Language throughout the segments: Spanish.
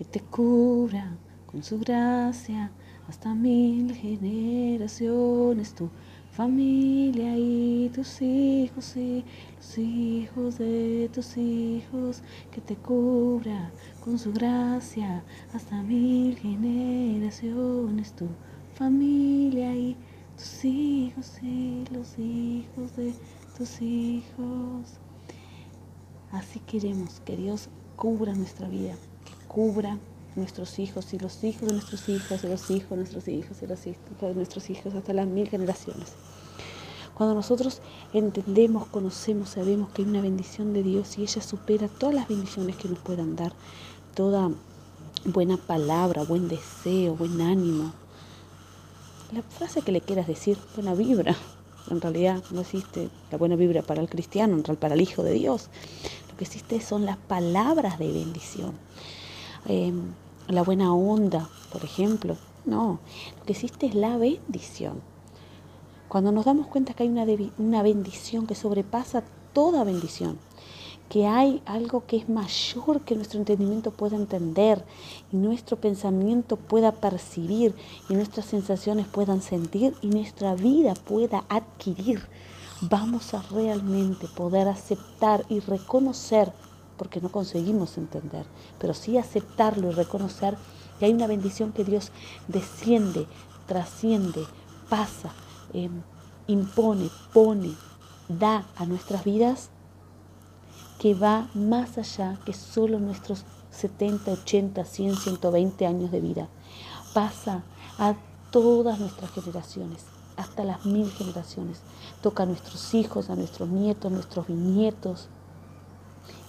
que te cubra con su gracia hasta mil generaciones tu familia y tus hijos y los hijos de tus hijos, que te cubra con su gracia hasta mil generaciones tu familia y tus hijos y los hijos de tus hijos. Así queremos que Dios cubra nuestra vida, cubra nuestros hijos y los hijos de nuestros hijos, de los hijos de nuestros hijos y los hijos de nuestros hijos hasta las mil generaciones. Cuando nosotros entendemos, conocemos, sabemos que hay una bendición de Dios y ella supera todas las bendiciones que nos puedan dar, toda buena palabra, buen deseo, buen ánimo. La frase que le quieras decir, buena vibra, en realidad no existe la buena vibra para el cristiano, para el Hijo de Dios. Lo que existe son las palabras de bendición. Em, la buena onda, por ejemplo. No, lo que existe es la bendición. Cuando nos damos cuenta que hay una, una bendición que sobrepasa toda bendición, que hay algo que es mayor que nuestro entendimiento pueda entender y nuestro pensamiento pueda percibir y nuestras sensaciones puedan sentir y nuestra vida pueda adquirir, vamos a realmente poder aceptar y reconocer, porque no conseguimos entender, pero sí aceptarlo y reconocer que hay una bendición que Dios desciende, trasciende, pasa Em, impone, pone, da a nuestras vidas, que va más allá que solo nuestros 70, 80, 100, 120 años de vida. Pasa a todas nuestras generaciones, hasta las mil generaciones. Toca a nuestros hijos, a nuestros nietos, a nuestros bisnietos.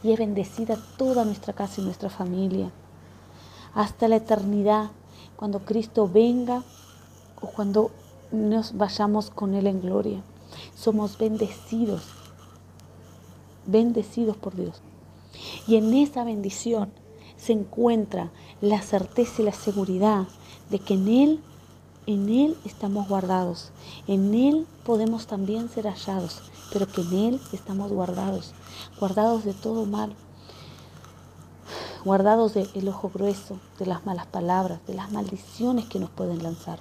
Y es bendecida toda nuestra casa y nuestra familia. Hasta la eternidad, cuando Cristo venga o cuando nos vayamos con Él en gloria. Somos bendecidos, bendecidos por Dios. Y en esa bendición se encuentra la certeza y la seguridad de que en Él, en Él estamos guardados. En Él podemos también ser hallados, pero que en Él estamos guardados, guardados de todo mal, guardados del ojo grueso, de las malas palabras, de las maldiciones que nos pueden lanzar.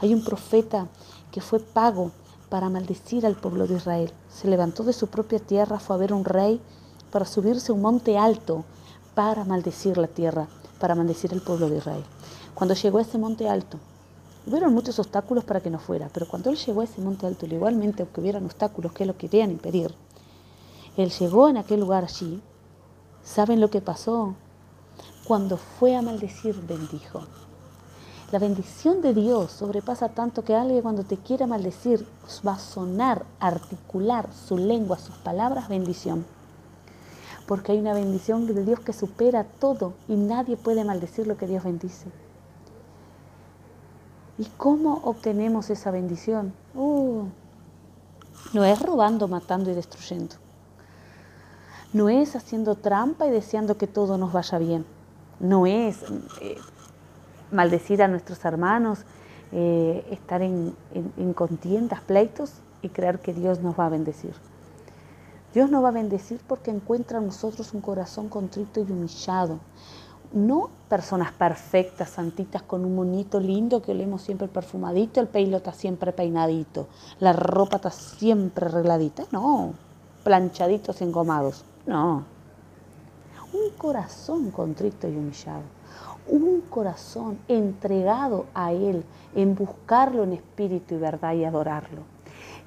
Hay un profeta que fue pago para maldecir al pueblo de Israel. Se levantó de su propia tierra, fue a ver un rey para subirse a un monte alto para maldecir la tierra, para maldecir al pueblo de Israel. Cuando llegó a ese monte alto, hubieron muchos obstáculos para que no fuera, pero cuando él llegó a ese monte alto, igualmente aunque hubieran obstáculos que lo querían impedir, él llegó en aquel lugar allí. ¿Saben lo que pasó? Cuando fue a maldecir, bendijo. La bendición de Dios sobrepasa tanto que alguien cuando te quiera maldecir va a sonar, articular su lengua, sus palabras, bendición. Porque hay una bendición de Dios que supera todo y nadie puede maldecir lo que Dios bendice. ¿Y cómo obtenemos esa bendición? Uh, no es robando, matando y destruyendo. No es haciendo trampa y deseando que todo nos vaya bien. No es eh, maldecir a nuestros hermanos, eh, estar en, contiendas, pleitos y creer que Dios nos va a bendecir. Dios nos va a bendecir porque encuentra en nosotros un corazón contrito y humillado. No personas perfectas, santitas, con un monito lindo que olemos siempre perfumadito, el pelo está siempre peinadito, la ropa está siempre arregladita. No, planchaditos y engomados. No. Un corazón contrito y humillado un corazón entregado a Él, en buscarlo en espíritu y verdad y adorarlo.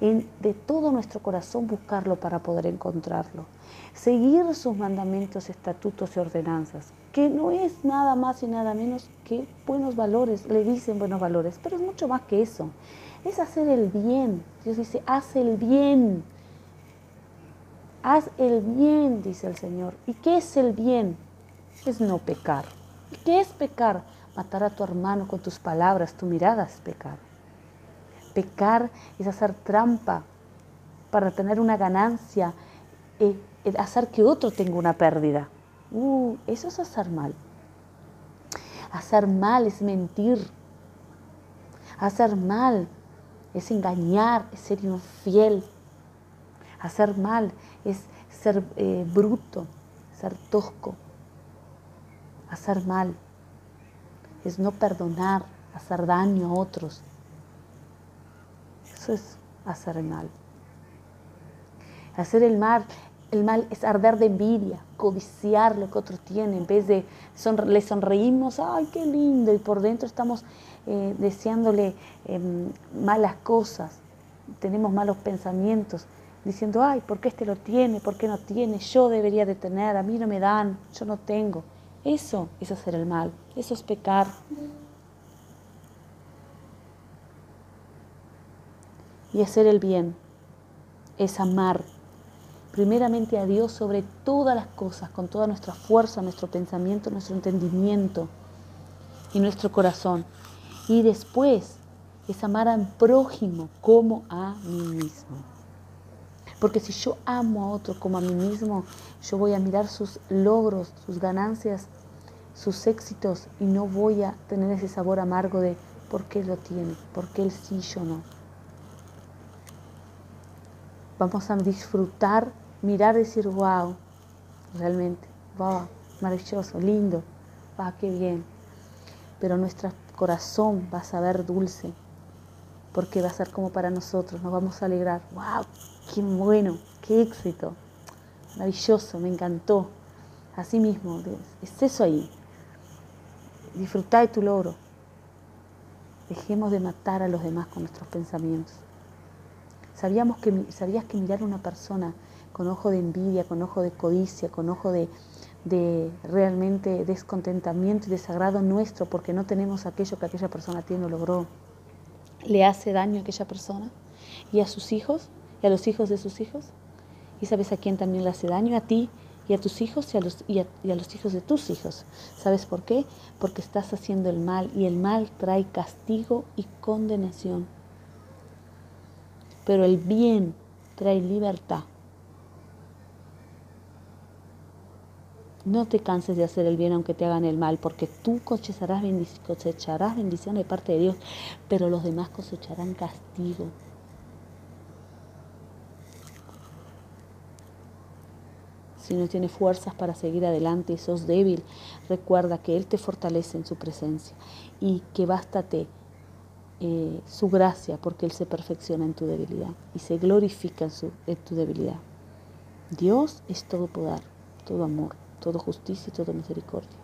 En, de todo nuestro corazón buscarlo para poder encontrarlo. Seguir sus mandamientos, estatutos y ordenanzas, que no es nada más y nada menos que buenos valores, le dicen buenos valores, pero es mucho más que eso. Es hacer el bien. Dios dice, haz el bien. Haz el bien, dice el Señor. ¿Y qué es el bien? Es no pecar. ¿Qué es pecar? Matar a tu hermano con tus palabras, tu mirada es pecar. Pecar es hacer trampa para tener una ganancia, eh, hacer que otro tenga una pérdida. Uh, eso es hacer mal. Hacer mal es mentir. Hacer mal es engañar, es ser infiel. Hacer mal es ser eh, bruto, ser tosco, hacer mal, es no perdonar, hacer daño a otros. Eso es hacer mal. Hacer el mal, el mal es arder de envidia, codiciar lo que otro tiene, en vez de le sonreímos, ay, qué lindo, y por dentro estamos eh, deseándole em, malas cosas, tenemos malos pensamientos, diciendo, ay, ¿por qué este lo tiene? ¿Por qué no tiene? Yo debería de tener, a mí no me dan, yo no tengo. Eso es hacer el mal, eso es pecar. Y hacer el bien es amar primeramente a Dios sobre todas las cosas, con toda nuestra fuerza, nuestro pensamiento, nuestro entendimiento y nuestro corazón. Y después es amar al prójimo como a mí mismo. Porque si yo amo a otro como a mí mismo, yo voy a mirar sus logros, sus ganancias, sus éxitos y no voy a tener ese sabor amargo de por qué lo tiene, por qué él sí, yo no. Vamos a disfrutar mirar decir, wow, realmente, wow, maravilloso, lindo, wow, qué bien. Pero nuestro corazón va a saber dulce, porque va a ser como para nosotros, nos vamos a alegrar, wow, qué bueno, qué éxito, maravilloso, me encantó. Así mismo, es eso ahí. Disfrutar de tu logro. Dejemos de matar a los demás con nuestros pensamientos. Sabíamos que, ¿Sabías que mirar a una persona con ojo de envidia, con ojo de codicia, con ojo de, realmente descontentamiento y desagrado nuestro porque no tenemos aquello que aquella persona tiene o logró, le hace daño a aquella persona y a sus hijos y a los hijos de sus hijos. ¿Y sabes a quién también le hace daño? A ti y a tus hijos y a, los, y a los hijos de tus hijos. ¿Sabes por qué? Porque estás haciendo el mal y el mal trae castigo y condenación. Pero el bien trae libertad. No te canses de hacer el bien aunque te hagan el mal, porque tú cosecharás, cosecharás bendición de parte de Dios, pero los demás cosecharán castigo. Si no tienes fuerzas para seguir adelante y sos débil, recuerda que Él te fortalece en su presencia y que bástate eh, su gracia porque Él se perfecciona en tu debilidad y se glorifica en tu debilidad. Dios es todo poder, todo amor todo justicia y toda misericordia.